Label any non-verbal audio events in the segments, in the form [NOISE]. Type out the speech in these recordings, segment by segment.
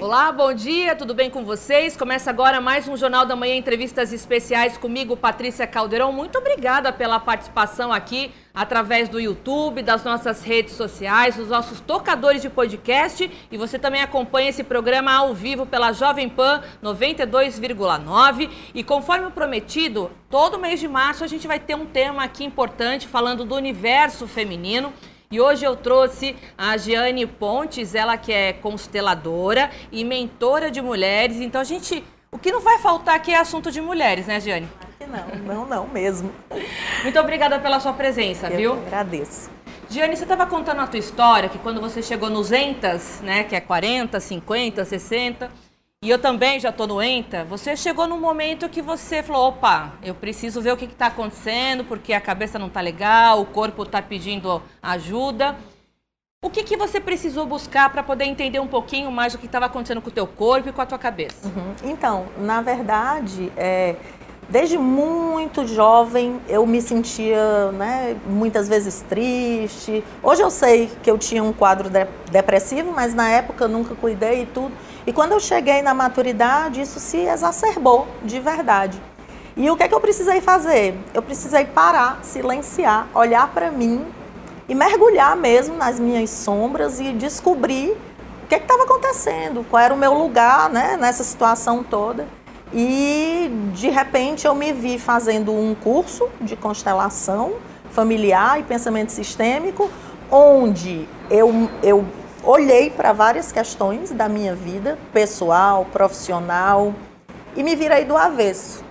Olá, bom dia, tudo bem com vocês? Começa agora mais um Jornal da Manhã, entrevistas especiais comigo, Patrícia Caldeirão. Muito obrigada pela participação aqui através do YouTube, das nossas redes sociais, dos nossos tocadores de podcast e você também acompanha esse programa ao vivo pela Jovem Pan 92,9 e conforme prometido, todo mês de março a gente vai ter um tema aqui importante falando do universo feminino. E hoje eu trouxe a Giane Pontes, ela que é consteladora e mentora de mulheres. Então a gente, o que não vai faltar aqui é assunto de mulheres, né, Giane? Não, não, não mesmo. Muito obrigada pela sua presença, eu viu? agradeço. Giane, você estava contando a tua história, que quando você chegou nos entas, né, que é 40, 50, 60, e eu também já estou no ENTA, você chegou num momento que você falou, opa, eu preciso ver o que está acontecendo, porque a cabeça não está legal, o corpo está pedindo ajuda. O que, que você precisou buscar para poder entender um pouquinho mais o que estava acontecendo com o teu corpo e com a tua cabeça? Uhum. Então, na verdade, é, desde muito jovem eu me sentia né, muitas vezes triste. Hoje eu sei que eu tinha um quadro de depressivo, mas na época eu nunca cuidei e tudo. E quando eu cheguei na maturidade, isso se exacerbou de verdade. E o que é que eu precisei fazer? Eu precisei parar, silenciar, olhar para mim e mergulhar mesmo nas minhas sombras e descobrir o que é estava acontecendo, qual era o meu lugar né, nessa situação toda. E de repente eu me vi fazendo um curso de constelação familiar e pensamento sistêmico, onde eu, eu olhei para várias questões da minha vida, pessoal, profissional, e me virei do avesso.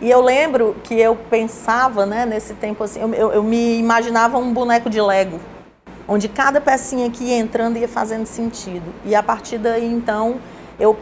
E eu lembro que eu pensava, né, nesse tempo assim, eu, eu, eu me imaginava um boneco de Lego, onde cada pecinha que ia entrando ia fazendo sentido. E a partir daí, então, eu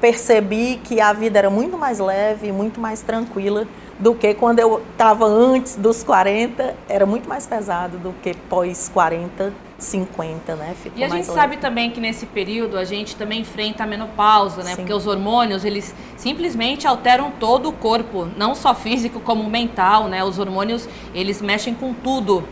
percebi que a vida era muito mais leve, muito mais tranquila do que quando eu estava antes dos 40, era muito mais pesado do que pós 40 50, né? Ficou e a gente leve. sabe também que nesse período a gente também enfrenta a menopausa, né? Sim. Porque os hormônios, eles simplesmente alteram todo o corpo, não só físico como mental, né? Os hormônios, eles mexem com tudo.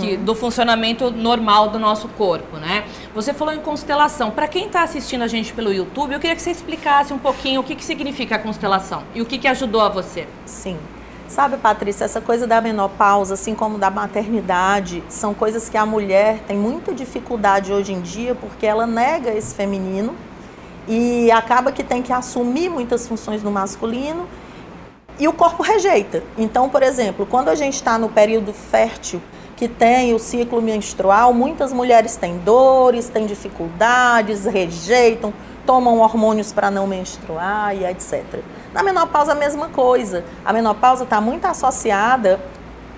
Que, uhum. do funcionamento normal do nosso corpo, né? Você falou em constelação. Para quem está assistindo a gente pelo YouTube, eu queria que você explicasse um pouquinho o que, que significa a constelação e o que, que ajudou a você. Sim. Sabe, Patrícia, essa coisa da menopausa, assim como da maternidade, são coisas que a mulher tem muita dificuldade hoje em dia porque ela nega esse feminino e acaba que tem que assumir muitas funções no masculino e o corpo rejeita. Então, por exemplo, quando a gente está no período fértil, que tem o ciclo menstrual, muitas mulheres têm dores, têm dificuldades, rejeitam, tomam hormônios para não menstruar e etc. Na menopausa, a mesma coisa. A menopausa está muito associada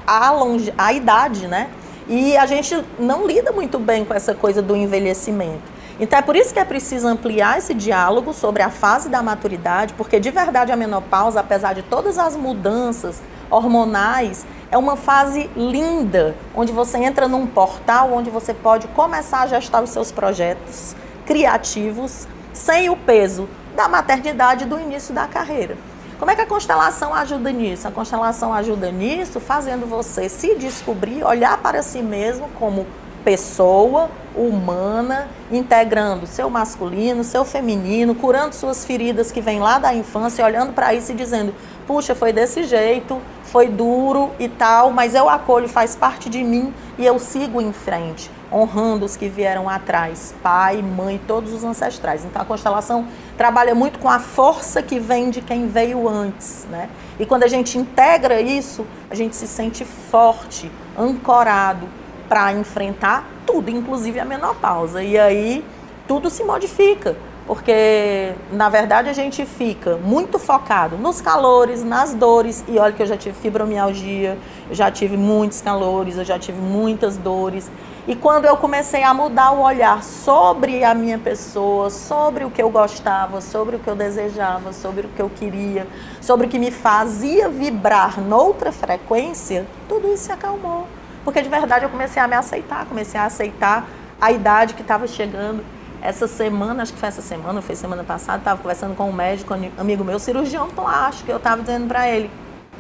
à, longe... à idade, né? E a gente não lida muito bem com essa coisa do envelhecimento. Então é por isso que é preciso ampliar esse diálogo sobre a fase da maturidade, porque de verdade a menopausa, apesar de todas as mudanças hormonais, é uma fase linda, onde você entra num portal onde você pode começar a gestar os seus projetos criativos sem o peso da maternidade do início da carreira. Como é que a constelação ajuda nisso? A constelação ajuda nisso fazendo você se descobrir, olhar para si mesmo como pessoa humana, integrando seu masculino, seu feminino, curando suas feridas que vêm lá da infância, olhando para isso e dizendo: puxa, foi desse jeito, foi duro e tal, mas eu acolho, faz parte de mim e eu sigo em frente honrando os que vieram atrás, pai, mãe, todos os ancestrais. Então a constelação trabalha muito com a força que vem de quem veio antes, né? E quando a gente integra isso, a gente se sente forte, ancorado para enfrentar tudo, inclusive a menopausa. E aí tudo se modifica porque na verdade a gente fica muito focado nos calores, nas dores, e olha que eu já tive fibromialgia, eu já tive muitos calores, eu já tive muitas dores. E quando eu comecei a mudar o olhar sobre a minha pessoa, sobre o que eu gostava, sobre o que eu desejava, sobre o que eu queria, sobre o que me fazia vibrar noutra frequência, tudo isso se acalmou. Porque de verdade eu comecei a me aceitar, comecei a aceitar a idade que estava chegando essa semana, acho que foi essa semana, foi semana passada, estava conversando com um médico, amigo meu, cirurgião plástico, eu estava dizendo para ele,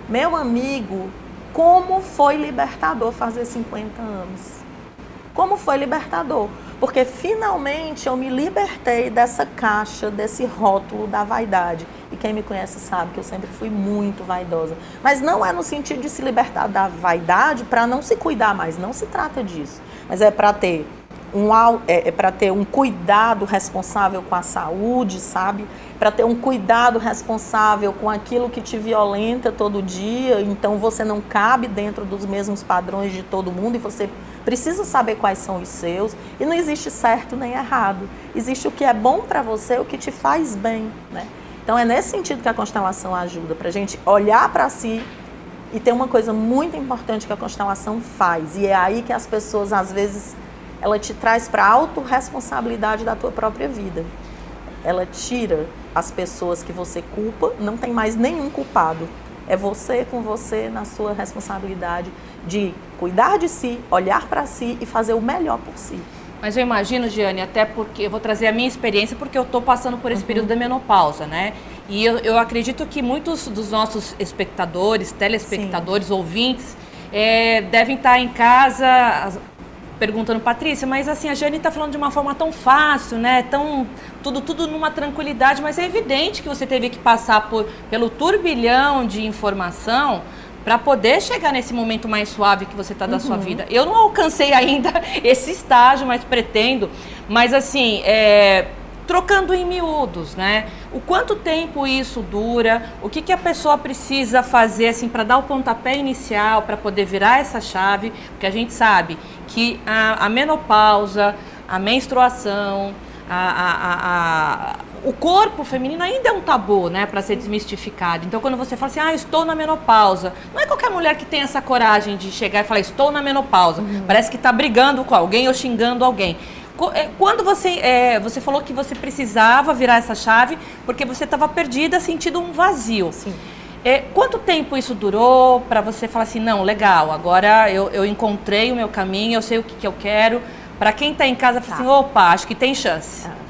meu amigo, como foi libertador fazer 50 anos? Como foi libertador? porque finalmente eu me libertei dessa caixa, desse rótulo da vaidade. E quem me conhece sabe que eu sempre fui muito vaidosa. Mas não é no sentido de se libertar da vaidade para não se cuidar mais, não se trata disso. Mas é para ter um é, é para ter um cuidado responsável com a saúde, sabe? Para ter um cuidado responsável com aquilo que te violenta todo dia. Então você não cabe dentro dos mesmos padrões de todo mundo e você precisa saber quais são os seus. E não existe certo nem errado. Existe o que é bom para você, o que te faz bem, né? Então é nesse sentido que a constelação ajuda, para a gente olhar para si e tem uma coisa muito importante que a constelação faz, e é aí que as pessoas, às vezes, ela te traz para a autorresponsabilidade da tua própria vida. Ela tira as pessoas que você culpa, não tem mais nenhum culpado. É você com você na sua responsabilidade de cuidar de si, olhar para si e fazer o melhor por si. Mas eu imagino, Giane, até porque eu vou trazer a minha experiência, porque eu estou passando por esse uhum. período da menopausa, né? E eu, eu, acredito que muitos dos nossos espectadores, telespectadores, Sim. ouvintes, é, devem estar em casa perguntando, Patrícia, mas assim, a Jane está falando de uma forma tão fácil, né? Tão, tudo, tudo numa tranquilidade, mas é evidente que você teve que passar por, pelo turbilhão de informação para poder chegar nesse momento mais suave que você está da uhum. sua vida. Eu não alcancei ainda [LAUGHS] esse estágio, mas pretendo. Mas assim, é, trocando em miúdos, né? O quanto tempo isso dura? O que, que a pessoa precisa fazer assim para dar o pontapé inicial, para poder virar essa chave? Porque a gente sabe que a, a menopausa, a menstruação, a, a, a o corpo feminino ainda é um tabu, né, para ser desmistificado. Então, quando você fala assim, ah, estou na menopausa, não é qualquer mulher que tem essa coragem de chegar e falar, estou na menopausa. Uhum. Parece que está brigando com alguém ou xingando alguém. É, quando você, é, você falou que você precisava virar essa chave porque você estava perdida, sentindo um vazio. Sim. É, quanto tempo isso durou para você falar assim, não, legal, agora eu, eu encontrei o meu caminho, eu sei o que, que eu quero. Para quem está em casa, fala tá. assim, opa, acho que tem chance. É.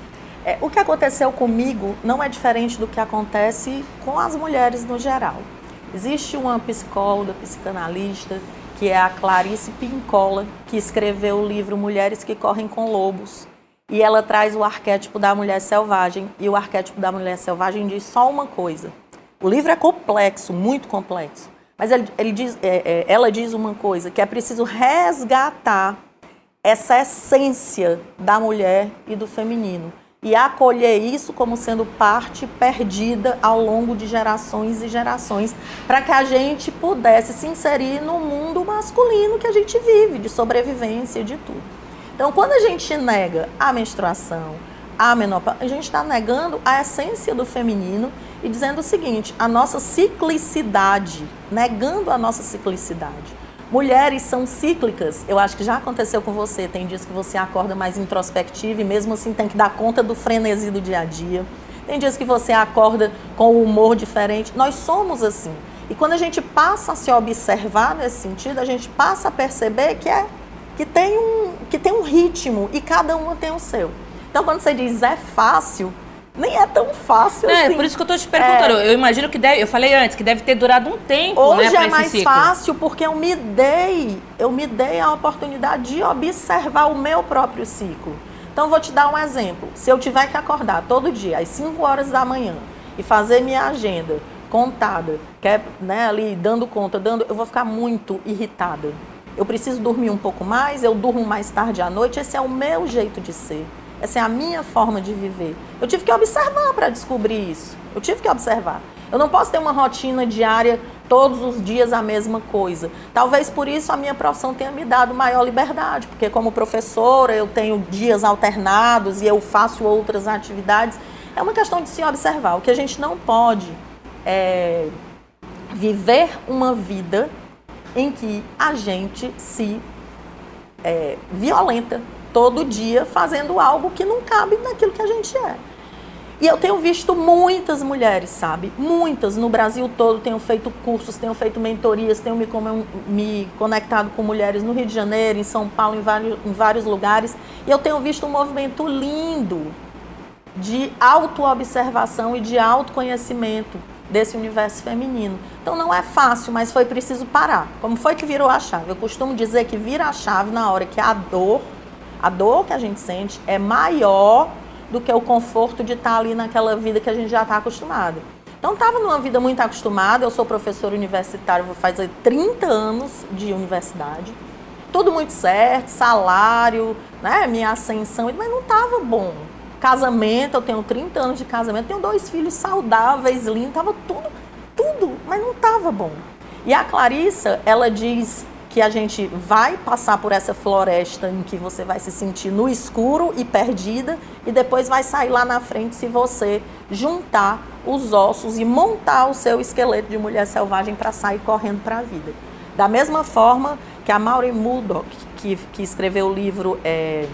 É, o que aconteceu comigo não é diferente do que acontece com as mulheres no geral. Existe uma psicóloga, psicanalista, que é a Clarice Pincola, que escreveu o livro Mulheres que Correm com Lobos. E ela traz o arquétipo da mulher selvagem. E o arquétipo da mulher selvagem diz só uma coisa. O livro é complexo, muito complexo. Mas ele, ele diz, é, é, ela diz uma coisa, que é preciso resgatar essa essência da mulher e do feminino e acolher isso como sendo parte perdida ao longo de gerações e gerações, para que a gente pudesse se inserir no mundo masculino que a gente vive, de sobrevivência, de tudo. Então, quando a gente nega a menstruação, a menopausa, a gente está negando a essência do feminino e dizendo o seguinte: a nossa ciclicidade, negando a nossa ciclicidade. Mulheres são cíclicas. Eu acho que já aconteceu com você. Tem dias que você acorda mais introspectiva e mesmo assim tem que dar conta do frenesi do dia a dia. Tem dias que você acorda com um humor diferente. Nós somos assim. E quando a gente passa a se observar nesse sentido, a gente passa a perceber que é que tem um que tem um ritmo e cada uma tem o seu. Então quando você diz é fácil, nem é tão fácil é, assim. por isso que eu estou te perguntando. É. Eu imagino que deve, eu falei antes, que deve ter durado um tempo, Hoje né, é mais ciclo. fácil porque eu me dei, eu me dei a oportunidade de observar o meu próprio ciclo. Então vou te dar um exemplo. Se eu tiver que acordar todo dia às 5 horas da manhã e fazer minha agenda contada, que é, né, ali dando conta, dando, eu vou ficar muito irritada. Eu preciso dormir um pouco mais, eu durmo mais tarde à noite, esse é o meu jeito de ser. Essa é a minha forma de viver. Eu tive que observar para descobrir isso. Eu tive que observar. Eu não posso ter uma rotina diária todos os dias a mesma coisa. Talvez por isso a minha profissão tenha me dado maior liberdade, porque como professora eu tenho dias alternados e eu faço outras atividades. É uma questão de se observar. O que a gente não pode é viver uma vida em que a gente se é, violenta todo dia fazendo algo que não cabe naquilo que a gente é. E eu tenho visto muitas mulheres, sabe? Muitas no Brasil todo. Tenho feito cursos, tenho feito mentorias, tenho me, me conectado com mulheres no Rio de Janeiro, em São Paulo, em vários, em vários lugares. E eu tenho visto um movimento lindo de autoobservação e de autoconhecimento desse universo feminino. Então não é fácil, mas foi preciso parar. Como foi que virou a chave? Eu costumo dizer que vira a chave na hora que a dor A dor que a gente sente é maior do que o conforto de estar ali naquela vida que a gente já está acostumado. Então, estava numa vida muito acostumada. Eu sou professora universitária, vou fazer 30 anos de universidade. Tudo muito certo, salário, né, minha ascensão, mas não estava bom. Casamento, eu tenho 30 anos de casamento, tenho dois filhos saudáveis, lindos, estava tudo, tudo, mas não estava bom. E a Clarissa, ela diz que a gente vai passar por essa floresta em que você vai se sentir no escuro e perdida e depois vai sair lá na frente se você juntar os ossos e montar o seu esqueleto de mulher selvagem para sair correndo para a vida. Da mesma forma que a Maureen Murdoch, que, que escreveu o livro é,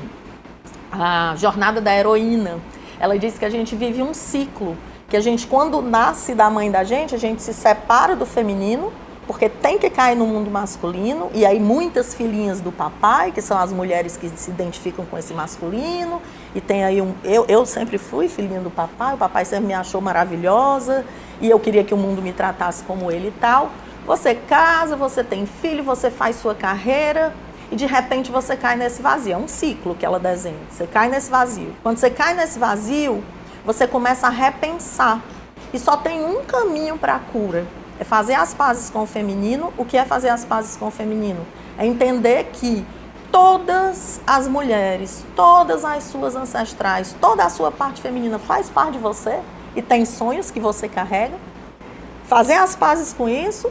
A Jornada da Heroína, ela diz que a gente vive um ciclo, que a gente quando nasce da mãe da gente, a gente se separa do feminino porque tem que cair no mundo masculino, e aí muitas filhinhas do papai, que são as mulheres que se identificam com esse masculino, e tem aí um. Eu, eu sempre fui filhinha do papai, o papai sempre me achou maravilhosa, e eu queria que o mundo me tratasse como ele e tal. Você casa, você tem filho, você faz sua carreira, e de repente você cai nesse vazio. É um ciclo que ela desenha. Você cai nesse vazio. Quando você cai nesse vazio, você começa a repensar. E só tem um caminho para a cura, é fazer as pazes com o feminino. O que é fazer as pazes com o feminino? É entender que todas as mulheres, todas as suas ancestrais, toda a sua parte feminina faz parte de você e tem sonhos que você carrega. Fazer as pazes com isso,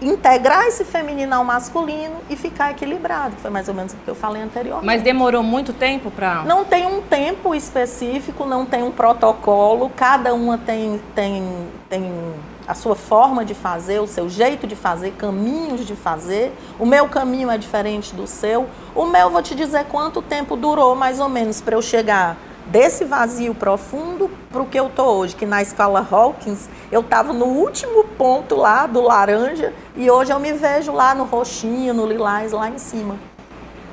integrar esse feminino ao masculino e ficar equilibrado, que foi mais ou menos o que eu falei anteriormente. Mas demorou muito tempo para. Não tem um tempo específico, não tem um protocolo, cada uma tem, tem, tem a sua forma de fazer, o seu jeito de fazer, caminhos de fazer. O meu caminho é diferente do seu. O meu, vou te dizer quanto tempo durou, mais ou menos, para eu chegar desse vazio profundo para o que eu tô hoje, que na escola Hawkins eu estava no último ponto lá do laranja e hoje eu me vejo lá no roxinho, no lilás, lá em cima.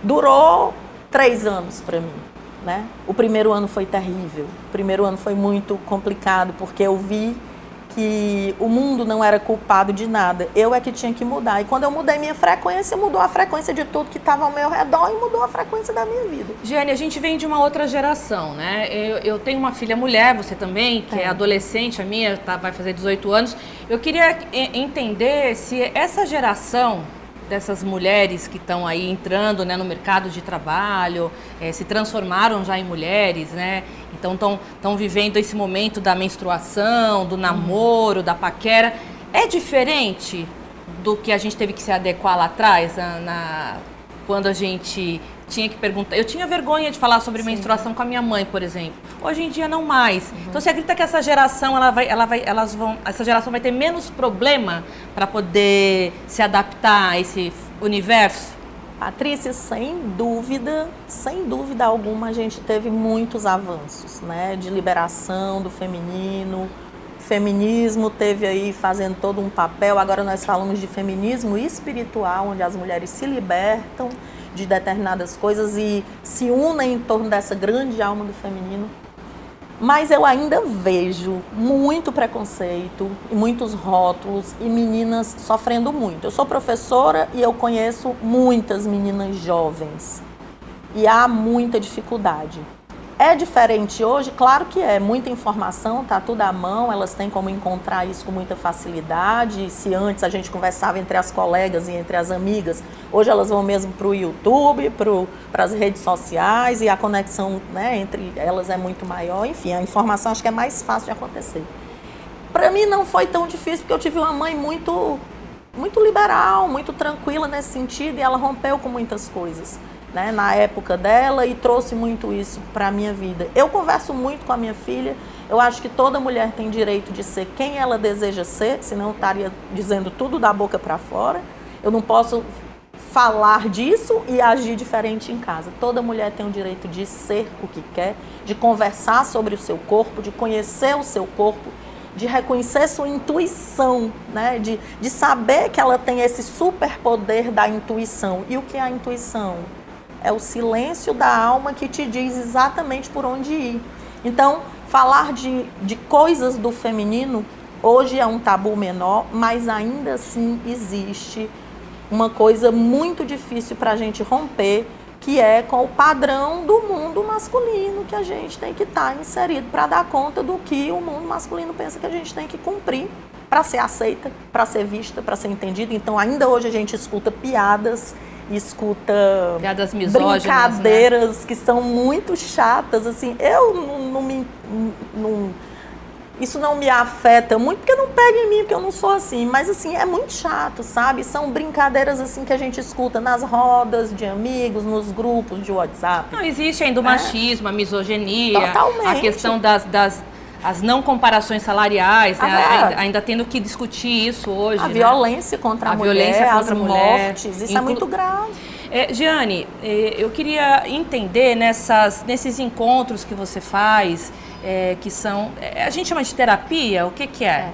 Durou três anos para mim. Né? O primeiro ano foi terrível. O primeiro ano foi muito complicado porque eu vi que o mundo não era culpado de nada. Eu é que tinha que mudar. E quando eu mudei minha frequência, mudou a frequência de tudo que estava ao meu redor e mudou a frequência da minha vida. Jane, a gente vem de uma outra geração, né? Eu, eu tenho uma filha mulher, você também, que é, é adolescente, a minha tá, vai fazer 18 anos. Eu queria entender se essa geração dessas mulheres que estão aí entrando né, no mercado de trabalho, é, se transformaram já em mulheres, né? Então estão vivendo esse momento da menstruação, do namoro, da paquera. É diferente do que a gente teve que se adequar lá atrás, na, na quando a gente tinha que perguntar. Eu tinha vergonha de falar sobre Sim. menstruação com a minha mãe, por exemplo. Hoje em dia não mais. Uhum. Então você acredita que essa geração ela vai, ela vai, elas vão, essa geração vai ter menos problema para poder se adaptar a esse universo? Patrícia, sem dúvida, sem dúvida alguma, a gente teve muitos avanços, né, de liberação do feminino. Feminismo teve aí fazendo todo um papel. Agora nós falamos de feminismo espiritual, onde as mulheres se libertam de determinadas coisas e se unem em torno dessa grande alma do feminino. Mas eu ainda vejo muito preconceito e muitos rótulos e meninas sofrendo muito. Eu sou professora e eu conheço muitas meninas jovens e há muita dificuldade. É diferente hoje? Claro que é. Muita informação, tá tudo à mão, elas têm como encontrar isso com muita facilidade. Se antes a gente conversava entre as colegas e entre as amigas, hoje elas vão mesmo para o YouTube, para as redes sociais e a conexão né, entre elas é muito maior. Enfim, a informação acho que é mais fácil de acontecer. Para mim não foi tão difícil, porque eu tive uma mãe muito, muito liberal, muito tranquila nesse sentido e ela rompeu com muitas coisas né, na época dela e trouxe muito isso para a minha vida. Eu converso muito com a minha filha, eu acho que toda mulher tem direito de ser quem ela deseja ser, senão eu estaria dizendo tudo da boca para fora. Eu não posso falar disso e agir diferente em casa. Toda mulher tem o direito de ser o que quer, de conversar sobre o seu corpo, de conhecer o seu corpo, de reconhecer sua intuição, né? de, de saber que ela tem esse superpoder da intuição. E o que é a intuição? É o silêncio da alma que te diz exatamente por onde ir. Então, falar de, de coisas do feminino hoje é um tabu menor, mas ainda assim existe uma coisa muito difícil para a gente romper, que é com o padrão do mundo masculino que a gente tem que estar tá inserido para dar conta do que o mundo masculino pensa que a gente tem que cumprir para ser aceita, para ser vista, para ser entendida. Então, ainda hoje a gente escuta piadas, escuta piadas né? brincadeiras né? que são muito chatas. Assim, eu não, não me não, isso não me afeta muito, porque não pega em mim, porque eu não sou assim. Mas, assim, é muito chato, sabe? São brincadeiras, assim, que a gente escuta nas rodas de amigos, nos grupos de WhatsApp. Não, existe ainda o é. machismo, a misoginia, Totalmente. a questão das, das as não comparações salariais, né? Ah, ainda, ainda, tendo que discutir isso hoje. A né? violência contra a, a mulher, violência contra as mulher, mortes, isso inclu... é muito grave. É, Giane, é, eu queria entender nessas, nesses encontros que você faz, é, que são. É, a gente chama de terapia? O que, que é? é.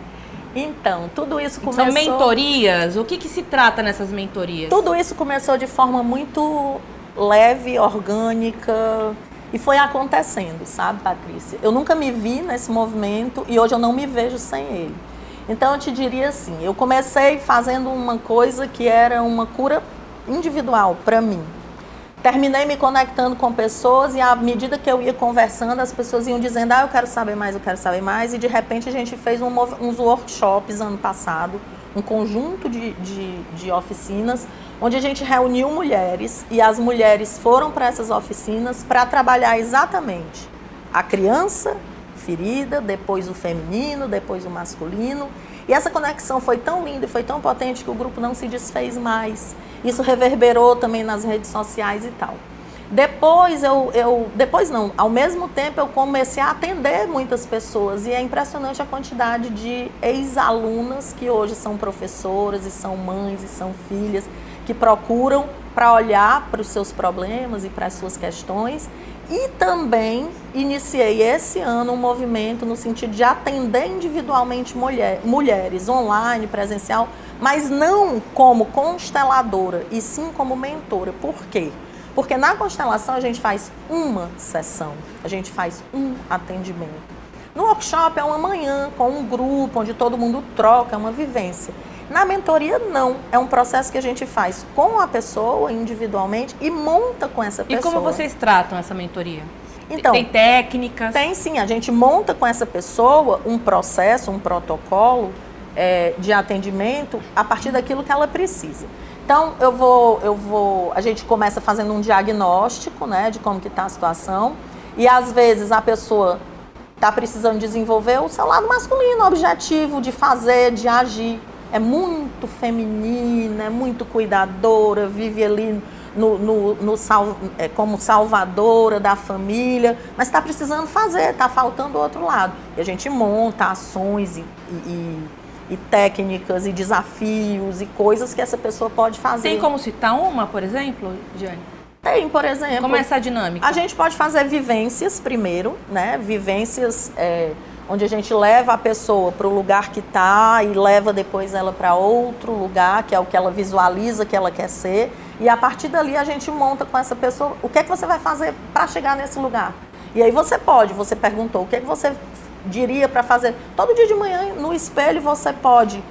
Então, tudo isso começou. São mentorias? O que, que se trata nessas mentorias? Tudo isso começou de forma muito leve, orgânica. E foi acontecendo, sabe, Patrícia? Eu nunca me vi nesse movimento e hoje eu não me vejo sem ele. Então eu te diria assim, eu comecei fazendo uma coisa que era uma cura individual para mim, terminei me conectando com pessoas e à medida que eu ia conversando, as pessoas iam dizendo, ah, eu quero saber mais, eu quero saber mais. E de repente a gente fez um, uns workshops ano passado, um conjunto de, de, de oficinas, onde a gente reuniu mulheres e as mulheres foram para essas oficinas para trabalhar exatamente a criança ferida, depois o feminino, depois o masculino. E essa conexão foi tão linda e foi tão potente que o grupo não se desfez mais. Isso reverberou também nas redes sociais e tal. Depois eu, eu, depois não, ao mesmo tempo eu comecei a atender muitas pessoas e é impressionante a quantidade de ex-alunas que hoje são professoras e são mães e são filhas que procuram para olhar para os seus problemas e para as suas questões e também iniciei esse ano um movimento no sentido de atender individualmente mulher, mulheres, online, presencial, mas não como consteladora, e sim como mentora. Por quê? Porque na constelação a gente faz uma sessão, a gente faz um atendimento. No workshop é uma manhã com um grupo onde todo mundo troca, é uma vivência. Na mentoria, não. É um processo que a gente faz com a pessoa individualmente e monta com essa pessoa. E como vocês tratam essa mentoria? Então, tem técnicas? Tem sim. A gente monta com essa pessoa um processo, um protocolo é, de atendimento a partir daquilo que ela precisa. Então, eu vou, eu vou, a gente começa fazendo um diagnóstico, né, de como que está a situação. E às vezes a pessoa está precisando desenvolver o seu lado masculino, objetivo de fazer, de agir é muito feminina, é muito cuidadora, vive ali no, no, no sal, é, como salvadora da família, mas está precisando fazer, está faltando o outro lado. E a gente monta ações e, e, e, técnicas e desafios e coisas que essa pessoa pode fazer. Tem como citar uma, por exemplo, Diane? Tem, por exemplo. Como é essa dinâmica? A gente pode fazer vivências primeiro, né? Vivências. É, onde a gente leva a pessoa para o lugar que está e leva depois ela para outro lugar, que é o que ela visualiza que ela quer ser. E a partir dali a gente monta com essa pessoa o que é que você vai fazer para chegar nesse lugar. E aí você pode, você perguntou, o que é que você diria para fazer? Todo dia de manhã no espelho você pode,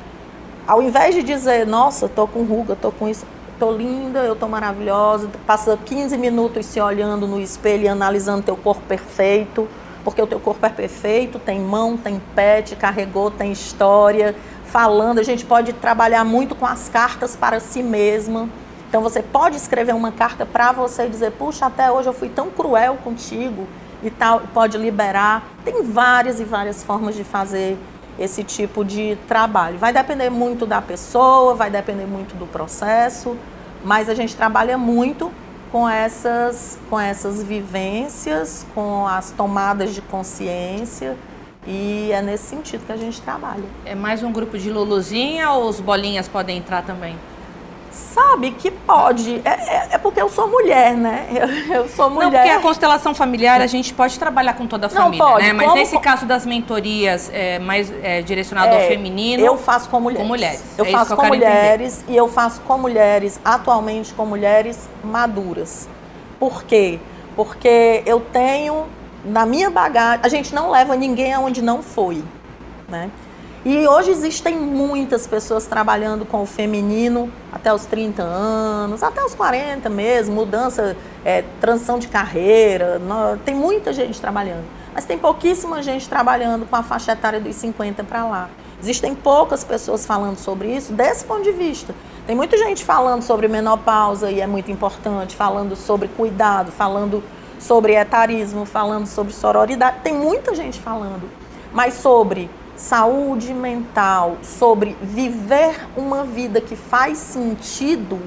ao invés de dizer, nossa, tô com ruga, tô com isso, tô linda, eu tô maravilhosa, passa 15 minutos se olhando no espelho e analisando teu corpo perfeito porque o teu corpo é perfeito, tem mão, tem pé, te carregou, tem história, falando. A gente pode trabalhar muito com as cartas para si mesma. Então você pode escrever uma carta para você e dizer, puxa, até hoje eu fui tão cruel contigo e tal, pode liberar. Tem várias e várias formas de fazer esse tipo de trabalho. Vai depender muito da pessoa, vai depender muito do processo, mas a gente trabalha muito com essas, com essas vivências, com as tomadas de consciência. E é nesse sentido que a gente trabalha. É mais um grupo de Luluzinha ou os bolinhas podem entrar também? Sabe que pode. É, é, é, porque eu sou mulher, né? Eu, eu, sou mulher. Não, porque a constelação familiar a gente pode trabalhar com toda a família, Não, pode. né? Mas Como... nesse caso das mentorias é, mais é, direcionado ao é, feminino. Eu faço com mulheres. Com mulheres. Eu é faço com mulheres entender. e eu faço com mulheres, atualmente com mulheres maduras. Por quê? Porque eu tenho na minha bagagem. A gente não leva ninguém aonde não foi, né? E hoje existem muitas pessoas trabalhando com o feminino até os 30 anos, até os 40 mesmo, mudança, é, transição de carreira, tem muita gente trabalhando. Mas tem pouquíssima gente trabalhando com a faixa etária dos 50 para lá. Existem poucas pessoas falando sobre isso desse ponto de vista. Tem muita gente falando sobre menopausa e é muito importante, falando sobre cuidado, falando sobre etarismo, falando sobre sororidade. Tem muita gente falando. Mas sobre saúde mental, sobre viver uma vida que faz sentido,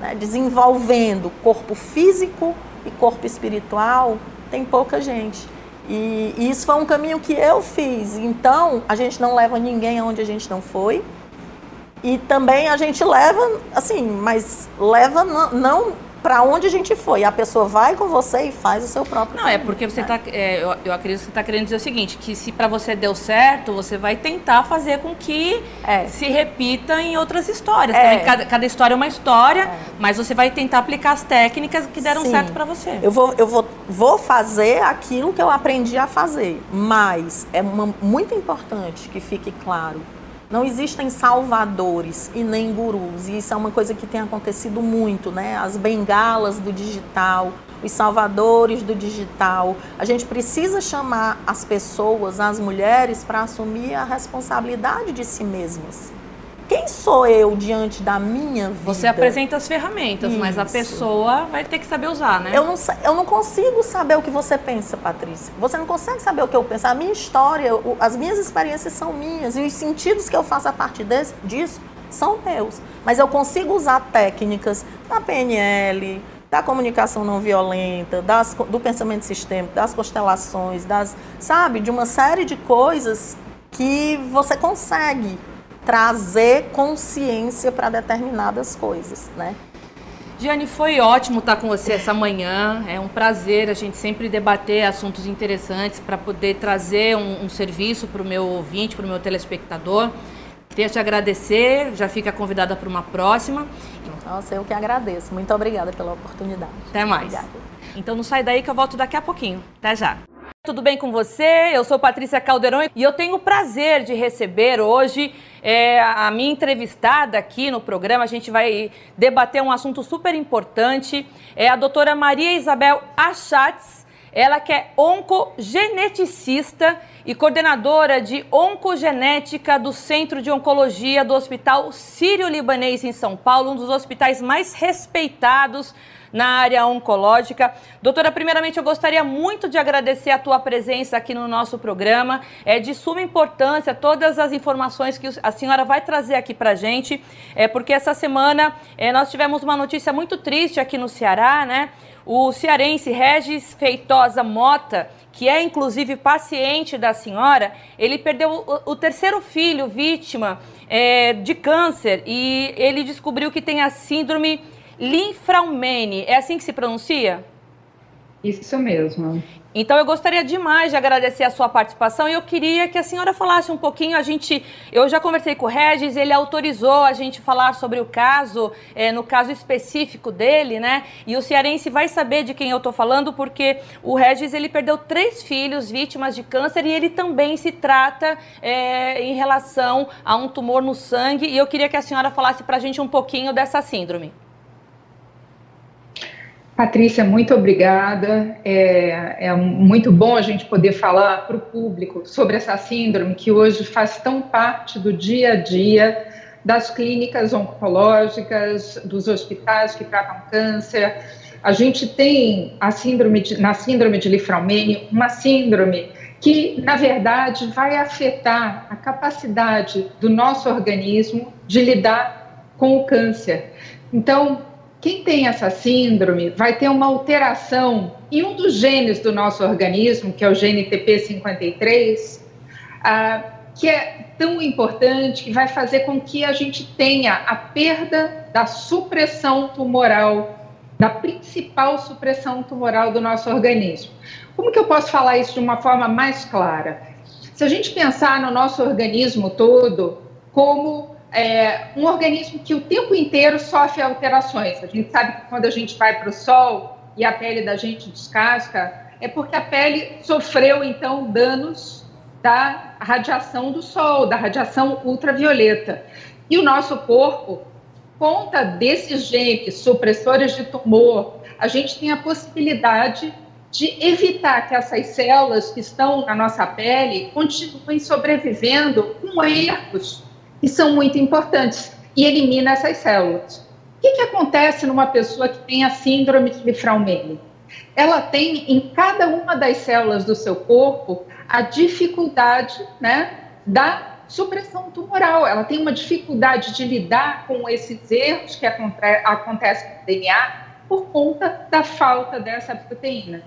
né, desenvolvendo corpo físico e corpo espiritual, tem pouca gente. E, e, isso foi um caminho que eu fiz. Então, a gente não leva ninguém aonde a gente não foi. E também a gente leva, assim, mas leva não para onde a gente foi. A pessoa vai com você e faz o seu próprio. Não, é caminho, é porque você está. É, eu, eu, acredito que você está querendo dizer o seguinte: que se para você deu certo, você vai tentar fazer com que é. se repita em outras histórias. É. cada, cada, história é uma história, é. mas você vai tentar aplicar as técnicas que deram Sim. certo para você. Eu vou, eu vou, vou fazer aquilo que eu aprendi a fazer, mas é uma, muito importante que fique claro não existem salvadores e nem gurus, e isso é uma coisa que tem acontecido muito, né? As bengalas do digital, os salvadores do digital. A gente precisa chamar as pessoas, as mulheres, para assumir a responsabilidade de si mesmas. Quem sou eu diante da minha vida? Você apresenta as ferramentas, Isso. mas a pessoa vai ter que saber usar, né? Eu não, eu não consigo saber o que você pensa, Patrícia. Você não consegue saber o que eu penso. A minha história, as minhas experiências são minhas e os sentidos que eu faço a partir desse, disso são meus. Mas eu consigo usar técnicas da PNL, da comunicação não violenta, das, do pensamento sistêmico, das constelações, das, sabe, de uma série de coisas que você consegue trazer consciência para determinadas coisas, né? Diane, foi ótimo estar com você essa manhã. É um prazer a gente sempre debater assuntos interessantes para poder trazer um, um serviço para o meu ouvinte, para o meu telespectador. Queria te agradecer, já fica convidada para uma próxima. Nossa, eu que agradeço. Muito obrigada pela oportunidade. Até mais. Obrigada. Então não sai daí que eu volto daqui a pouquinho. Até já. Tudo bem com você? Eu sou Patrícia Caldeirão e eu tenho o prazer de receber hoje é, a minha entrevistada aqui no programa. A gente vai debater um assunto super importante. É a doutora Maria Isabel Achatz. Ela que é oncogeneticista e coordenadora de oncogenética do Centro de Oncologia do Hospital Sírio-Libanês em São Paulo, um dos hospitais mais respeitados na área oncológica. Doutora, primeiramente eu gostaria muito de agradecer a tua presença aqui no nosso programa. É de suma importância todas as informações que a senhora vai trazer aqui para gente, é porque essa semana é, nós tivemos uma notícia muito triste aqui no Ceará, né? O cearense Regis Feitosa Mota, que é inclusive paciente da senhora, ele perdeu o, terceiro filho vítima é, de câncer e ele descobriu que tem a síndrome Linfraumene. É assim que se pronuncia? Isso mesmo. Então eu gostaria demais de agradecer a sua participação e eu queria que a senhora falasse um pouquinho. A gente, eu já conversei com o Regis, ele autorizou a gente falar sobre o caso, é, no caso específico dele, né? E o cearense vai saber de quem eu estou falando porque o Regis ele perdeu três filhos vítimas de câncer e ele também se trata é, em relação a um tumor no sangue. E eu queria que a senhora falasse para a gente um pouquinho dessa síndrome. Patrícia, muito obrigada. É, é, muito bom a gente poder falar para o público sobre essa síndrome que hoje faz tão parte do dia a dia das clínicas oncológicas, dos hospitais que tratam câncer. A gente tem a síndrome de, na síndrome de Lifraumene uma síndrome que, na verdade, vai afetar a capacidade do nosso organismo de lidar com o câncer. Então, quem tem essa síndrome vai ter uma alteração em um dos genes do nosso organismo, que é o gene TP53, ah, que é tão importante que vai fazer com que a gente tenha a perda da supressão tumoral, da principal supressão tumoral do nosso organismo. Como que eu posso falar isso de uma forma mais clara? Se a gente pensar no nosso organismo todo como é, um organismo que o tempo inteiro sofre alterações. A gente sabe que quando a gente vai para o sol e a pele da gente descasca, é porque a pele sofreu então danos da radiação do sol, da radiação ultravioleta. E o nosso corpo, conta desses genes supressores de tumor, a gente tem a possibilidade de evitar que essas células que estão na nossa pele continuem sobrevivendo com erros que são muito importantes e elimina essas células. O que, que acontece numa pessoa que tem a síndrome de Lifraumeni? Ela tem em cada uma das células do seu corpo a dificuldade né, da supressão tumoral. Ela tem uma dificuldade de lidar com esses erros que acontecem no DNA por conta da falta dessa proteína.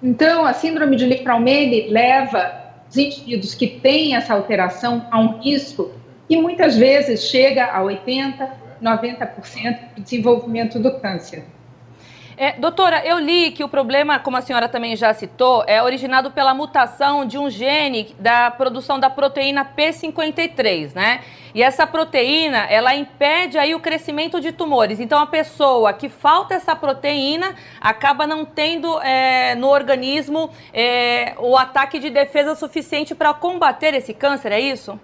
Então, a síndrome de Lifraumeni leva os indivíduos que têm essa alteração a um risco que muitas vezes chega a 80%, 90% do desenvolvimento do câncer. É, doutora, eu li que o problema, como a senhora também já citou, é originado pela mutação de um gene da produção da proteína P53, né? E essa proteína, ela impede aí o crescimento de tumores. Então, a pessoa que falta essa proteína acaba não tendo é, no organismo é, o ataque de defesa suficiente para combater esse câncer, é isso?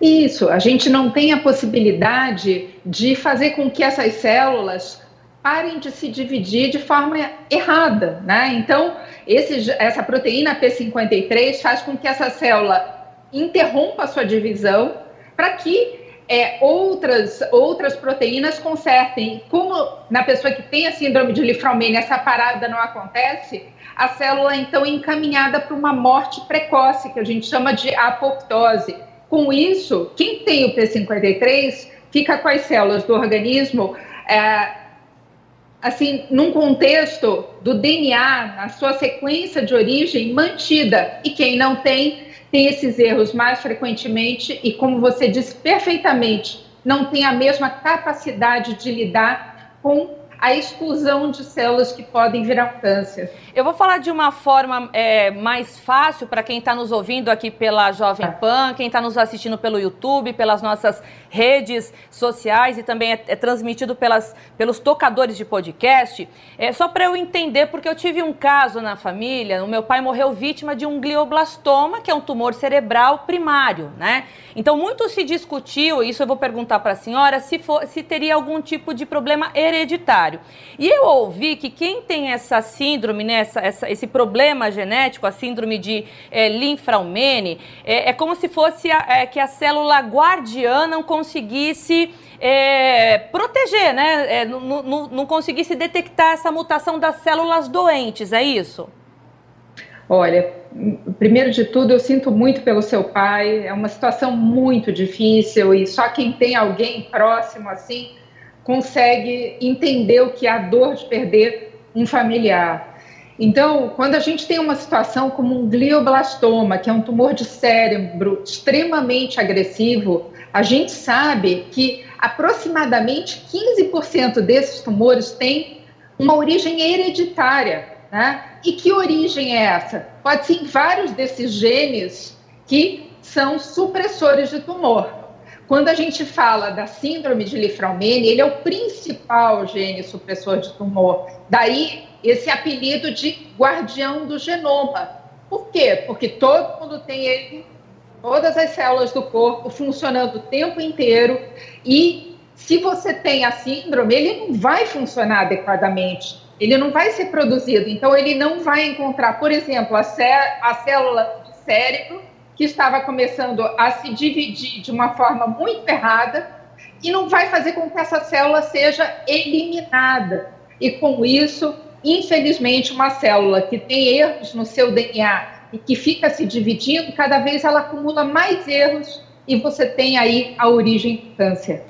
Isso, a gente não tem a possibilidade de fazer com que essas células parem de se dividir de forma errada, né? Então, esse, essa proteína P53 faz com que essa célula interrompa a sua divisão para que é, outras, outras proteínas consertem. Como na pessoa que tem a síndrome de Lifraumene essa parada não acontece, a célula então é encaminhada para uma morte precoce, que a gente chama de apoptose. Com isso, quem tem o P53 fica com as células do organismo é, assim, num contexto do DNA, na sua sequência de origem mantida. E quem não tem, tem esses erros mais frequentemente e, como você disse perfeitamente, não tem a mesma capacidade de lidar com a exclusão de células que podem virar câncer. Eu vou falar de uma forma é, mais fácil para quem está nos ouvindo aqui pela Jovem Pan, quem está nos assistindo pelo YouTube, pelas nossas redes sociais e também é, é transmitido pelas, pelos tocadores de podcast. É só para eu entender, porque eu tive um caso na família, o meu pai morreu vítima de um glioblastoma, que é um tumor cerebral primário, né? Então muito se discutiu, isso eu vou perguntar para a senhora, se, for, se teria algum tipo de problema hereditário. E eu ouvi que quem tem essa síndrome, né, essa, essa, esse problema genético, a síndrome de é, linfraumene, é, é, como se fosse a, é, que a célula guardiã não conseguisse é, proteger, né? É, não, conseguisse detectar essa mutação das células doentes, é isso? Olha, primeiro de tudo, eu sinto muito pelo seu pai. É uma situação muito difícil e só quem tem alguém próximo assim consegue entender o que é a dor de perder um familiar. Então, quando a gente tem uma situação como um glioblastoma, que é um tumor de cérebro extremamente agressivo, a gente sabe que aproximadamente 15% desses tumores têm uma origem hereditária. Né? E que origem é essa? Pode ser vários desses genes que são supressores de tumor. Quando a gente fala da síndrome de Lifraumene, ele é o principal gene supressor de tumor. Daí esse apelido de guardião do genoma. Por quê? Porque todo mundo tem ele, todas as células do corpo funcionando o tempo inteiro e se você tem a síndrome, ele não vai funcionar adequadamente, ele não vai ser produzido, então ele não vai encontrar, por exemplo, a, a célula do cérebro que estava começando a se dividir de uma forma muito errada e não vai fazer com que essa célula seja eliminada. E com isso, infelizmente, uma célula que tem erros no seu DNA e que fica se dividindo, cada vez ela acumula mais erros e você tem aí a origem do câncer.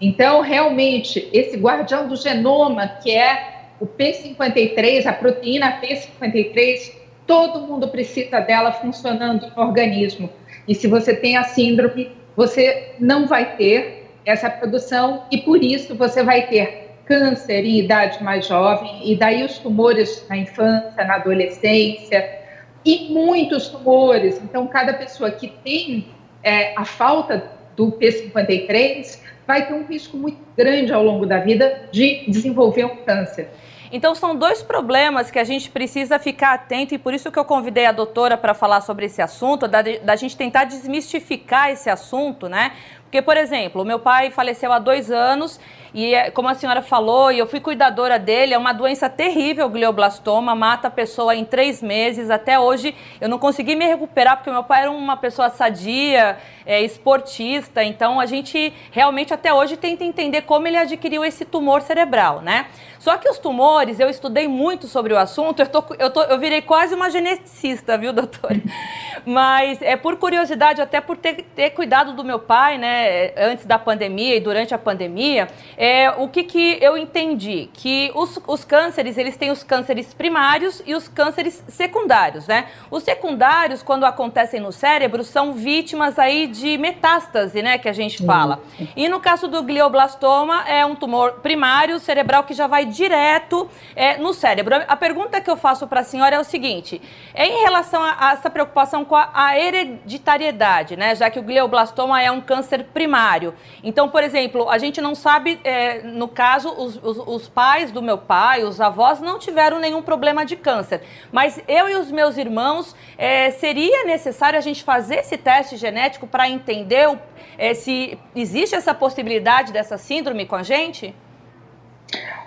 Então, realmente, esse guardião do genoma, que é o P53, a proteína P53, todo mundo precisa dela funcionando no organismo. E se você tem a síndrome, você não vai ter essa produção e por isso você vai ter câncer em idade mais jovem e daí os tumores na infância, na adolescência e muitos tumores. Então, cada pessoa que tem é, a falta do P53 vai ter um risco muito grande ao longo da vida de desenvolver um câncer. Então são dois problemas que a gente precisa ficar atento e por isso que eu convidei a doutora para falar sobre esse assunto, da, da gente tentar desmistificar esse assunto, né? Porque, por exemplo, meu pai faleceu há dois anos e, é, como a senhora falou, e eu fui cuidadora dele, é uma doença terrível, glioblastoma, mata a pessoa em três meses. Até hoje eu não consegui me recuperar, porque meu pai era uma pessoa sadia, é, esportista, então a gente realmente até hoje tenta entender como ele adquiriu esse tumor cerebral, né? Só que os tumores, eu estudei muito sobre o assunto, eu, tô, eu, tô, eu virei quase uma geneticista, viu, doutora? [LAUGHS] Mas é por curiosidade, até por ter, ter cuidado do meu pai, né, antes da pandemia e durante a pandemia, é, o que, que eu entendi? Que os, os cânceres, eles têm os cânceres primários e os cânceres secundários, né? Os secundários, quando acontecem no cérebro, são vítimas aí de metástase, né, que a gente fala. E no caso do glioblastoma, é um tumor primário cerebral que já vai direto é, no cérebro. A pergunta que eu faço para a senhora é o seguinte, é em relação a, a essa preocupação com a, a hereditariedade, né, já que o glioblastoma é um câncer primário. Então, por exemplo, a gente não sabe é, no caso, os, os, os, pais do meu pai, os avós, não tiveram nenhum problema de câncer. Mas eu e os meus irmãos, é, seria necessário a gente fazer esse teste genético para entender é, se existe essa possibilidade dessa síndrome com a gente?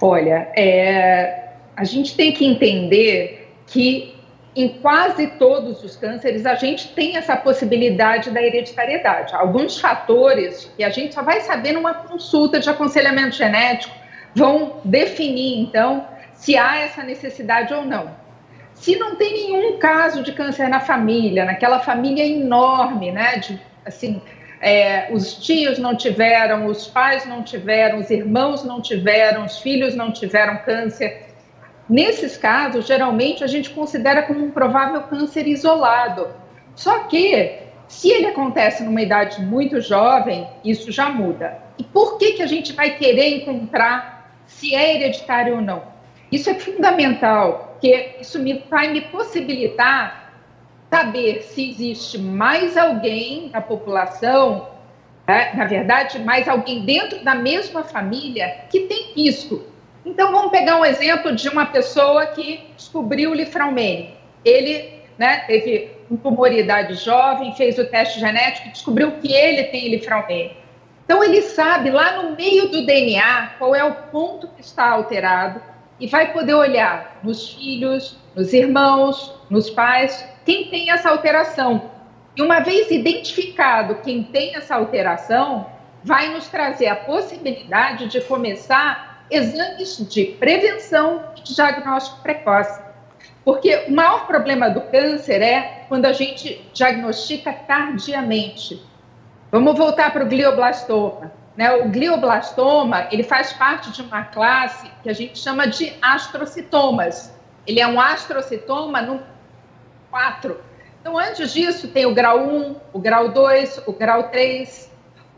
Olha, é, a gente tem que entender que em quase todos os cânceres, a gente tem essa possibilidade da hereditariedade. Alguns fatores que a gente só vai saber numa consulta de aconselhamento genético vão definir, então, se há essa necessidade ou não. Se não tem nenhum caso de câncer na família, naquela família enorme, né, de, assim, é, os tios não tiveram, os pais não tiveram, os irmãos não tiveram, os filhos não tiveram câncer, Nesses casos, geralmente a gente considera como um provável câncer isolado. Só que, se ele acontece numa idade muito jovem, isso já muda. E por que, que a gente vai querer encontrar se é hereditário ou não? Isso é fundamental, porque isso me, vai me possibilitar saber se existe mais alguém na população, né, na verdade, mais alguém dentro da mesma família que tem risco então, vamos pegar um exemplo de uma pessoa que descobriu o Lifraumene. Ele né, teve uma tumoridade jovem, fez o teste genético e descobriu que ele tem Lifraumene. Então, ele sabe lá no meio do DNA qual é o ponto que está alterado e vai poder olhar nos filhos, nos irmãos, nos pais, quem tem essa alteração. E uma vez identificado quem tem essa alteração, vai nos trazer a possibilidade de começar exames de prevenção de diagnóstico precoce. Porque o maior problema do câncer é quando a gente diagnostica tardiamente. Vamos voltar para o glioblastoma. Né? O glioblastoma ele faz parte de uma classe que a gente chama de astrocitomas. Ele é um astrocitoma no 4. Então, antes disso, tem o grau 1, o grau 2, o grau 3,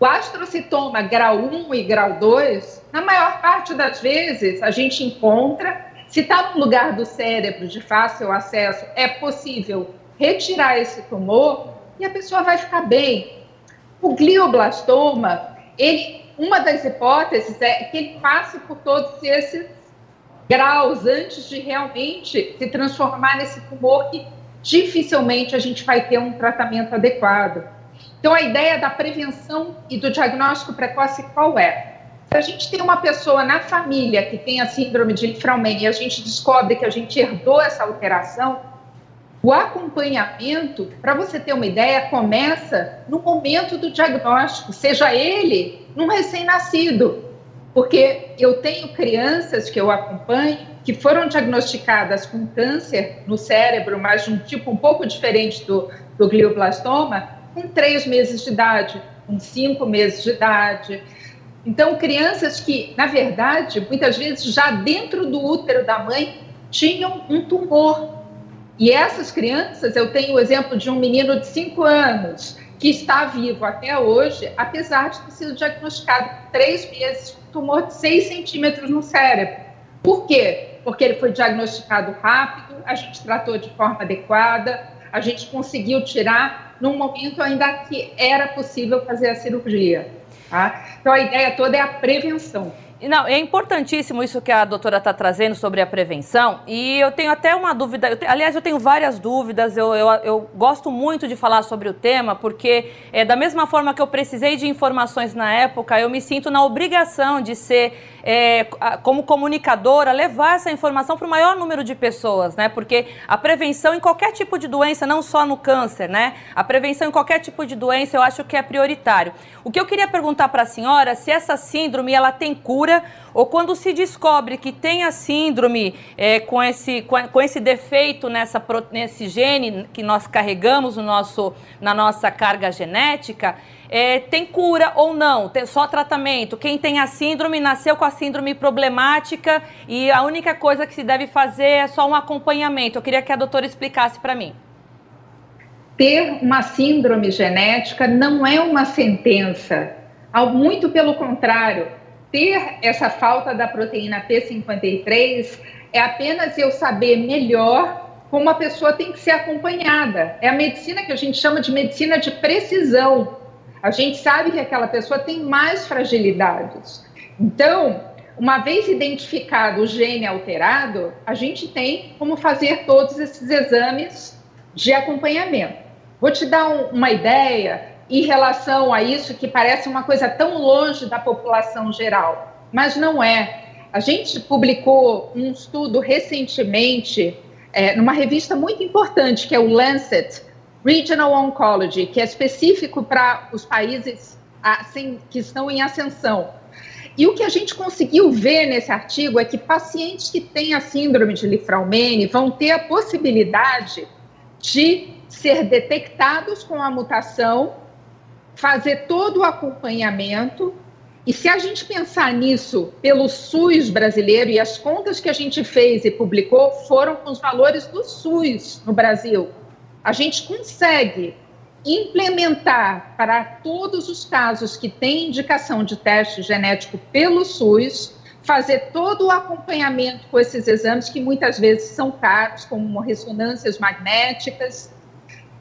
o astrocitoma grau 1 e grau 2, na maior parte das vezes, a gente encontra, se está no lugar do cérebro de fácil acesso, é possível retirar esse tumor e a pessoa vai ficar bem. O glioblastoma, ele, uma das hipóteses é que ele passe por todos esses graus antes de realmente se transformar nesse tumor que dificilmente a gente vai ter um tratamento adequado. Então, a ideia da prevenção e do diagnóstico precoce qual é? Se a gente tem uma pessoa na família que tem a síndrome de Lifraumene e a gente descobre que a gente herdou essa alteração, o acompanhamento, para você ter uma ideia, começa no momento do diagnóstico, seja ele num recém-nascido, porque eu tenho crianças que eu acompanho que foram diagnosticadas com câncer no cérebro, mas de um tipo um pouco diferente do, do glioblastoma, com três meses de idade, com cinco meses de idade. Então, crianças que, na verdade, muitas vezes já dentro do útero da mãe tinham um tumor. E essas crianças, eu tenho o exemplo de um menino de cinco anos que está vivo até hoje, apesar de ter sido diagnosticado três meses com tumor de seis centímetros no cérebro. Por quê? Porque ele foi diagnosticado rápido, a gente tratou de forma adequada, a gente conseguiu tirar num momento ainda que era possível fazer a cirurgia. Tá? Então, a ideia toda é a prevenção. Não, é importantíssimo isso que a doutora está trazendo sobre a prevenção. E eu tenho até uma dúvida. Eu te, aliás, eu tenho várias dúvidas. Eu, eu, eu, gosto muito de falar sobre o tema, porque é, da mesma forma que eu precisei de informações na época, eu me sinto na obrigação de ser, é, como comunicadora, levar essa informação para o maior número de pessoas, né? Porque a prevenção em qualquer tipo de doença, não só no câncer, né? A prevenção em qualquer tipo de doença eu acho que é prioritário. O que eu queria perguntar para a senhora se essa síndrome ela tem cura ou quando se descobre que tem a síndrome é, com, esse, com, esse defeito nessa, nesse gene que nós carregamos no nosso, na nossa carga genética, é, tem cura ou não? Tem só tratamento? Quem tem a síndrome nasceu com a síndrome problemática e a única coisa que se deve fazer é só um acompanhamento. Eu queria que a doutora explicasse para mim. Ter uma síndrome genética não é uma sentença, muito pelo contrário ter essa falta da proteína P53 é apenas eu saber melhor como a pessoa tem que ser acompanhada. É a medicina que a gente chama de medicina de precisão. A gente sabe que aquela pessoa tem mais fragilidades. Então, uma vez identificado o gene alterado, a gente tem como fazer todos esses exames de acompanhamento. Vou te dar um, uma ideia em relação a isso que parece uma coisa tão longe da população geral, mas não é. A gente publicou um estudo recentemente é, numa revista muito importante, que é o Lancet Regional Oncology, que é específico para os países assim, que estão em ascensão. E o que a gente conseguiu ver nesse artigo é que pacientes que têm a síndrome de Lifraumene vão ter a possibilidade de ser detectados com a mutação fazer todo o acompanhamento. E se a gente pensar nisso pelo SUS brasileiro, e as contas que a gente fez e publicou foram com os valores do SUS no Brasil, a gente consegue implementar para todos os casos que têm indicação de teste genético pelo SUS, fazer todo o acompanhamento com esses exames que muitas vezes são caros, como ressonâncias magnéticas,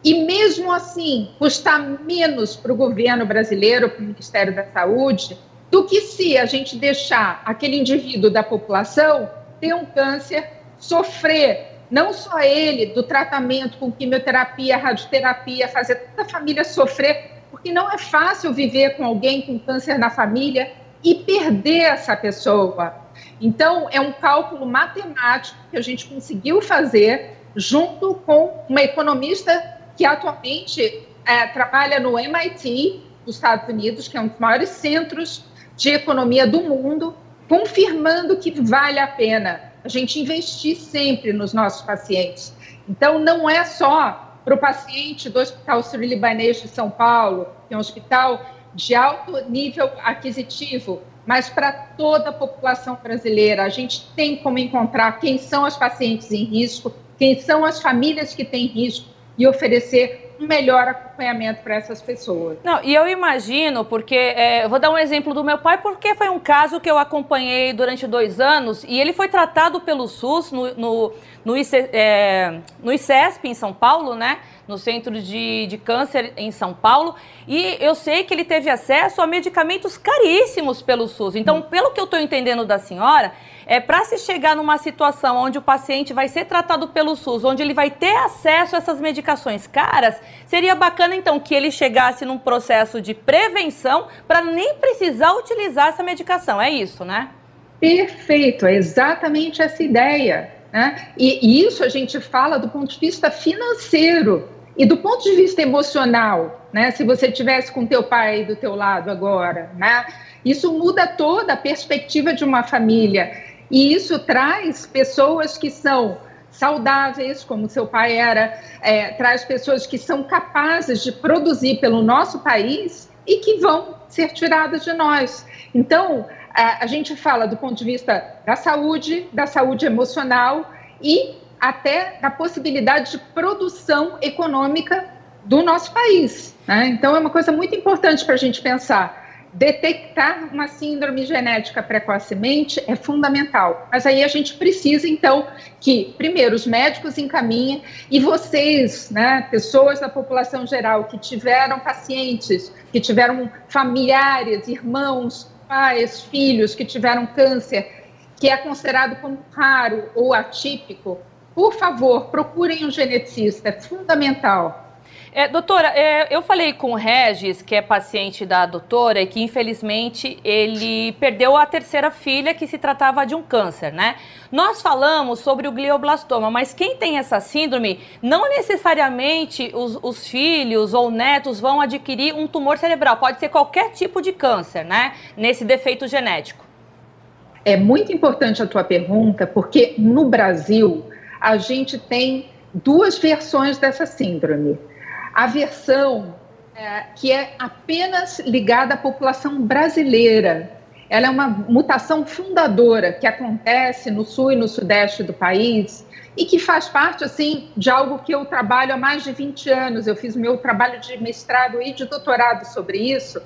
e mesmo assim custar menos para o governo brasileiro, para o Ministério da Saúde, do que se a gente deixar aquele indivíduo da população ter um câncer, sofrer não só ele do tratamento com quimioterapia, radioterapia, fazer toda a família sofrer, porque não é fácil viver com alguém com câncer na família e perder essa pessoa. Então, é um cálculo matemático que a gente conseguiu fazer junto com uma economista que atualmente é, trabalha no MIT, dos Estados Unidos, que é um dos maiores centros de economia do mundo, confirmando que vale a pena a gente investir sempre nos nossos pacientes. Então, não é só para o paciente do Hospital Sírio-Libanês de São Paulo, que é um hospital de alto nível aquisitivo, mas para toda a população brasileira. A gente tem como encontrar quem são os pacientes em risco, quem são as famílias que têm risco, e oferecer um melhor acompanhamento para essas pessoas. Não, e eu imagino, porque é, eu vou dar um exemplo do meu pai, porque foi um caso que eu acompanhei durante dois anos e ele foi tratado pelo SUS no, no, no, IC, é, no ICESP em São Paulo, né? No Centro de, de Câncer em São Paulo. E eu sei que ele teve acesso a medicamentos caríssimos pelo SUS. Então, hum. pelo que eu estou entendendo da senhora, é para se chegar numa situação onde o paciente vai ser tratado pelo SUS, onde ele vai ter acesso a essas medicações caras, seria bacana então que ele chegasse num processo de prevenção para nem precisar utilizar essa medicação. É isso, né? Perfeito, é exatamente essa ideia. Né? E, e isso a gente fala do ponto de vista financeiro e do ponto de vista emocional, né? Se você tivesse com teu pai do teu lado agora, né? Isso muda toda a perspectiva de uma família. E isso traz pessoas que são saudáveis, como seu pai era, é, traz pessoas que são capazes de produzir pelo nosso país e que vão ser tiradas de nós. Então, a, a gente fala do ponto de vista da saúde, da saúde emocional e até da possibilidade de produção econômica do nosso país. Né? Então, é uma coisa muito importante para a gente pensar detectar uma síndrome genética precocemente é fundamental. Mas aí a gente precisa, então, que, primeiro, os médicos encaminhem e vocês, né, pessoas da população geral que tiveram pacientes, que tiveram familiares, irmãos pais, filhos que tiveram câncer, que é considerado como raro ou atípico, por favor, procurem um geneticista, é fundamental. É, doutora, é, eu falei com o Regis, que é paciente da doutora, e que infelizmente ele perdeu a terceira filha que se tratava de um câncer, né? Nós falamos sobre o glioblastoma, mas quem tem essa síndrome, não necessariamente os, os filhos ou netos vão adquirir um tumor cerebral, pode ser qualquer tipo de câncer, né? Nesse defeito genético. É muito importante a tua pergunta, porque no Brasil a gente tem duas versões dessa síndrome a versão é, que é apenas ligada à população brasileira. Ela é uma mutação fundadora que acontece no sul e no sudeste do país e que faz parte assim de algo que eu trabalho há mais de 20 anos. Eu fiz meu trabalho de mestrado e de doutorado sobre isso,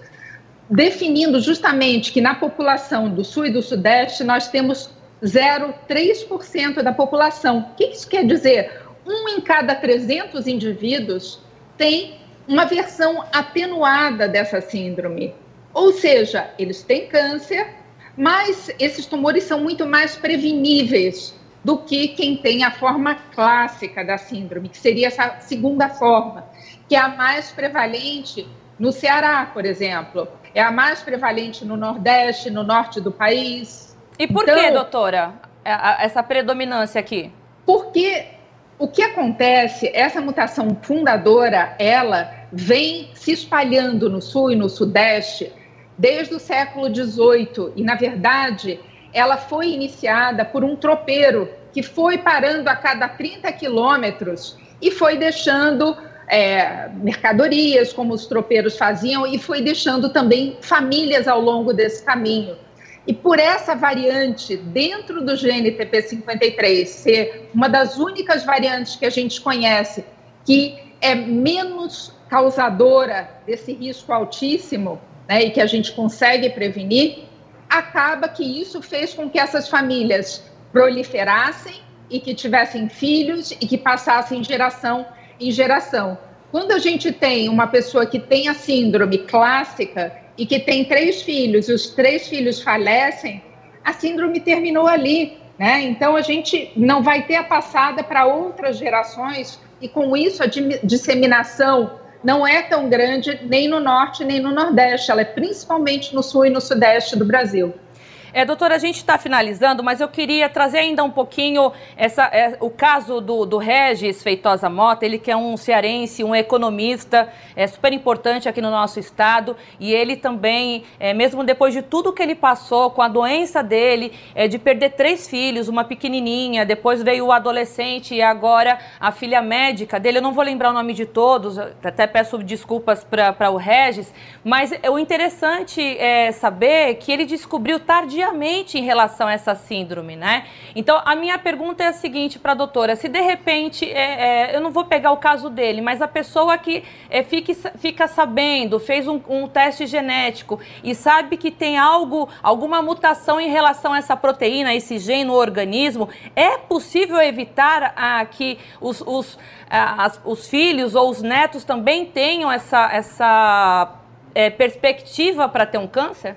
definindo justamente que na população do sul e do sudeste nós temos 0,3% da população. O que isso quer dizer? Um em cada 300 indivíduos tem uma versão atenuada dessa síndrome. Ou seja, eles têm câncer, mas esses tumores são muito mais preveníveis do que quem tem a forma clássica da síndrome, que seria essa segunda forma, que é a mais prevalente no Ceará, por exemplo. É a mais prevalente no Nordeste, no norte do país. E por então, que, doutora, essa predominância aqui? Porque o que acontece, essa mutação fundadora, ela vem se espalhando no sul e no sudeste desde o século XVIII e, na verdade, ela foi iniciada por um tropeiro que foi parando a cada 30 quilômetros e foi deixando é, mercadorias, como os tropeiros faziam, e foi deixando também famílias ao longo desse caminho. E por essa variante dentro do GNTP53 ser uma das únicas variantes que a gente conhece que é menos causadora desse risco altíssimo, né, e que a gente consegue prevenir, acaba que isso fez com que essas famílias proliferassem e que tivessem filhos e que passassem geração em geração. Quando a gente tem uma pessoa que tem a síndrome clássica, e que tem três filhos e os três filhos falecem, a síndrome terminou ali. Né? Então, a gente não vai ter a passada para outras gerações, e com isso a disseminação não é tão grande nem no norte nem no nordeste, ela é principalmente no sul e no sudeste do Brasil. É, doutora, a gente está finalizando, mas eu queria trazer ainda um pouquinho essa, é, o caso do, do Regis Feitosa Mota, ele que é um cearense, um economista, é super importante aqui no nosso estado, e ele também, é, mesmo depois de tudo que ele passou com a doença dele, é, de perder três filhos, uma pequenininha, depois veio o adolescente e agora a filha médica dele, eu não vou lembrar o nome de todos, até peço desculpas para o Regis, mas o interessante é saber que ele descobriu tardiamente em relação a essa síndrome, né? Então, a minha pergunta é a seguinte para a doutora: se de repente, é, é, eu não vou pegar o caso dele, mas a pessoa que é, fique, fica sabendo, fez um, um, teste genético e sabe que tem algo, alguma mutação em relação a essa proteína, esse gene no organismo, é possível evitar a, que os, os, a, as, os filhos ou os netos também tenham essa, essa é, perspectiva para ter um câncer?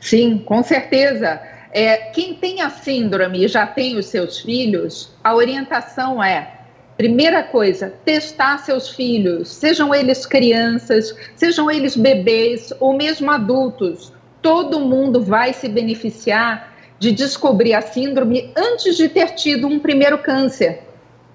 Sim, com certeza. É, quem tem a síndrome e já tem os seus filhos, a orientação é: primeira coisa, testar seus filhos, sejam eles crianças, sejam eles bebês ou mesmo adultos. Todo mundo vai se beneficiar de descobrir a síndrome antes de ter tido um primeiro câncer.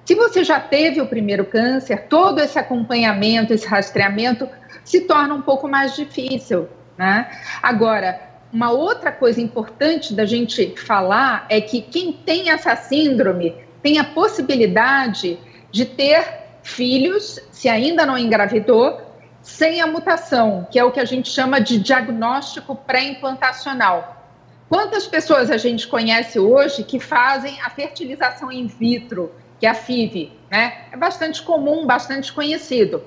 Se você já teve o primeiro câncer, todo esse acompanhamento, esse rastreamento se torna um pouco mais difícil. Né? Agora, uma outra coisa importante da gente falar é que quem tem essa síndrome tem a possibilidade de ter filhos, se ainda não engravidou, sem a mutação, que é o que a gente chama de diagnóstico pré-implantacional. Quantas pessoas a gente conhece hoje que fazem a fertilização in vitro, que é a FIV, né? É bastante comum, bastante conhecido.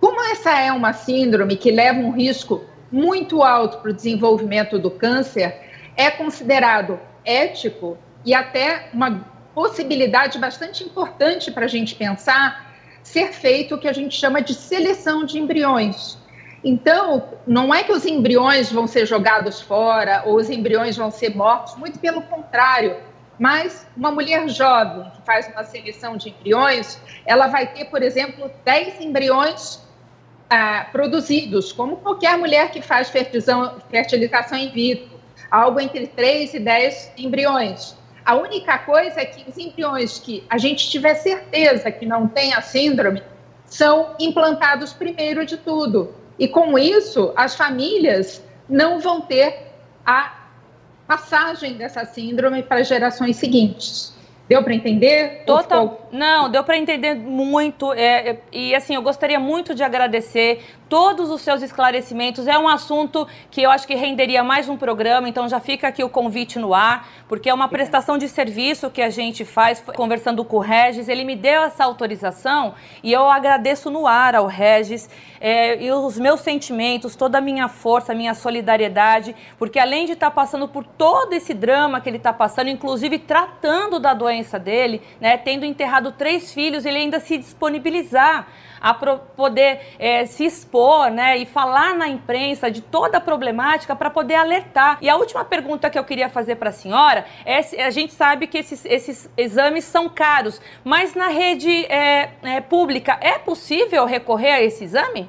Como essa é uma síndrome que leva um risco muito alto para o desenvolvimento do câncer, é considerado ético e até uma possibilidade bastante importante para a gente pensar ser feito o que a gente chama de seleção de embriões. Então, não é que os embriões vão ser jogados fora ou os embriões vão ser mortos, muito pelo contrário. Mas uma mulher jovem que faz uma seleção de embriões, ela vai ter, por exemplo, 10 embriões ah, produzidos, como qualquer mulher que faz fertilização in vitro, algo entre 3 e 10 embriões. A única coisa é que os embriões que a gente tiver certeza que não tem a síndrome são implantados primeiro de tudo. E com isso, as famílias não vão ter a passagem dessa síndrome para gerações seguintes. Deu para entender? Total. Não, deu para entender muito. É, é, e assim, eu gostaria muito de agradecer todos os seus esclarecimentos. É um assunto que eu acho que renderia mais um programa, então já fica aqui o convite no ar, porque é uma prestação de serviço que a gente faz conversando com o Regis. Ele me deu essa autorização e eu agradeço no ar ao Regis é, e os meus sentimentos, toda a minha força, a minha solidariedade, porque além de estar tá passando por todo esse drama que ele está passando, inclusive tratando da doença dele, né, tendo enterrado três filhos, ele ainda se disponibilizar a poder é, se expor né, e falar na imprensa de toda a problemática para poder alertar. E a última pergunta que eu queria fazer para a senhora é: a gente sabe que esses, esses exames são caros, mas na rede é, é, pública é possível recorrer a esse exame?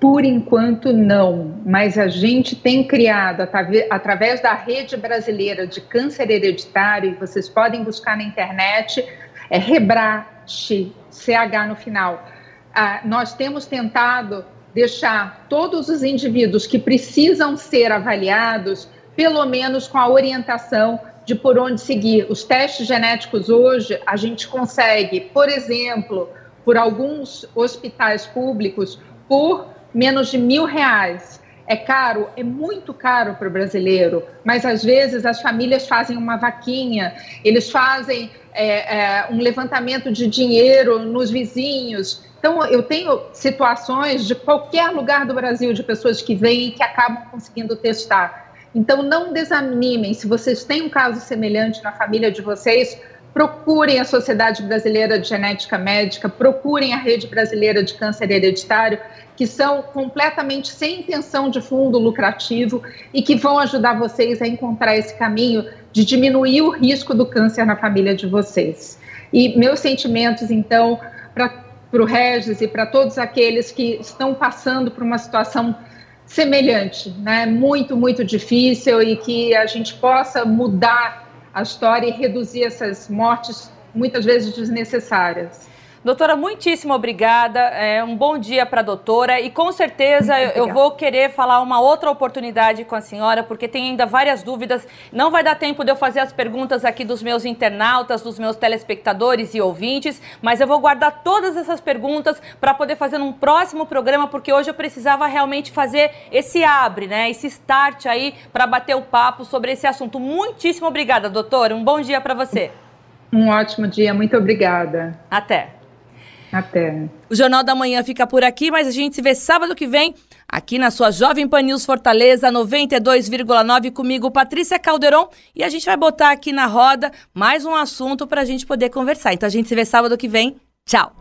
Por enquanto, não, mas a gente tem criado, através da Rede Brasileira de Câncer Hereditário, e vocês podem buscar na internet, é Rebrate, CH no final. Ah, nós temos tentado deixar todos os indivíduos que precisam ser avaliados, pelo menos com a orientação de por onde seguir. Os testes genéticos hoje, a gente consegue, por exemplo, por alguns hospitais públicos, por menos de mil reais. É caro? É muito caro para o brasileiro, mas às vezes as famílias fazem uma vaquinha, eles fazem é, é, um levantamento de dinheiro nos vizinhos. Então, eu tenho situações de qualquer lugar do Brasil de pessoas que vêm e que acabam conseguindo testar. Então, não desanimem. Se vocês têm um caso semelhante na família de vocês, procurem a Sociedade Brasileira de Genética Médica, procurem a Rede Brasileira de Câncer Hereditário que são completamente sem intenção de fundo lucrativo e que vão ajudar vocês a encontrar esse caminho de diminuir o risco do câncer na família de vocês. E meus sentimentos, então, para o Regis e para todos aqueles que estão passando por uma situação semelhante, né? muito, muito difícil e que a gente possa mudar a história e reduzir essas mortes muitas vezes desnecessárias. Doutora, muitíssimo obrigada. É, um bom dia para a doutora. E com certeza eu, eu, vou querer falar uma outra oportunidade com a senhora, porque tem ainda várias dúvidas. Não vai dar tempo de eu fazer as perguntas aqui dos meus internautas, dos meus telespectadores e ouvintes, mas eu vou guardar todas essas perguntas para poder fazer num próximo programa, porque hoje eu precisava realmente fazer esse abre, né? Esse start aí para bater o papo sobre esse assunto. Muitíssimo obrigada, doutora. Um bom dia para você. Um ótimo dia, muito obrigada. Até. Até. O Jornal da Manhã fica por aqui, mas a gente se vê sábado que vem aqui na sua Jovem Pan News Fortaleza 92,9 comigo, Patrícia Calderon, e a gente vai botar aqui na roda mais um assunto para a gente poder conversar. Então a gente se vê sábado que vem. Tchau.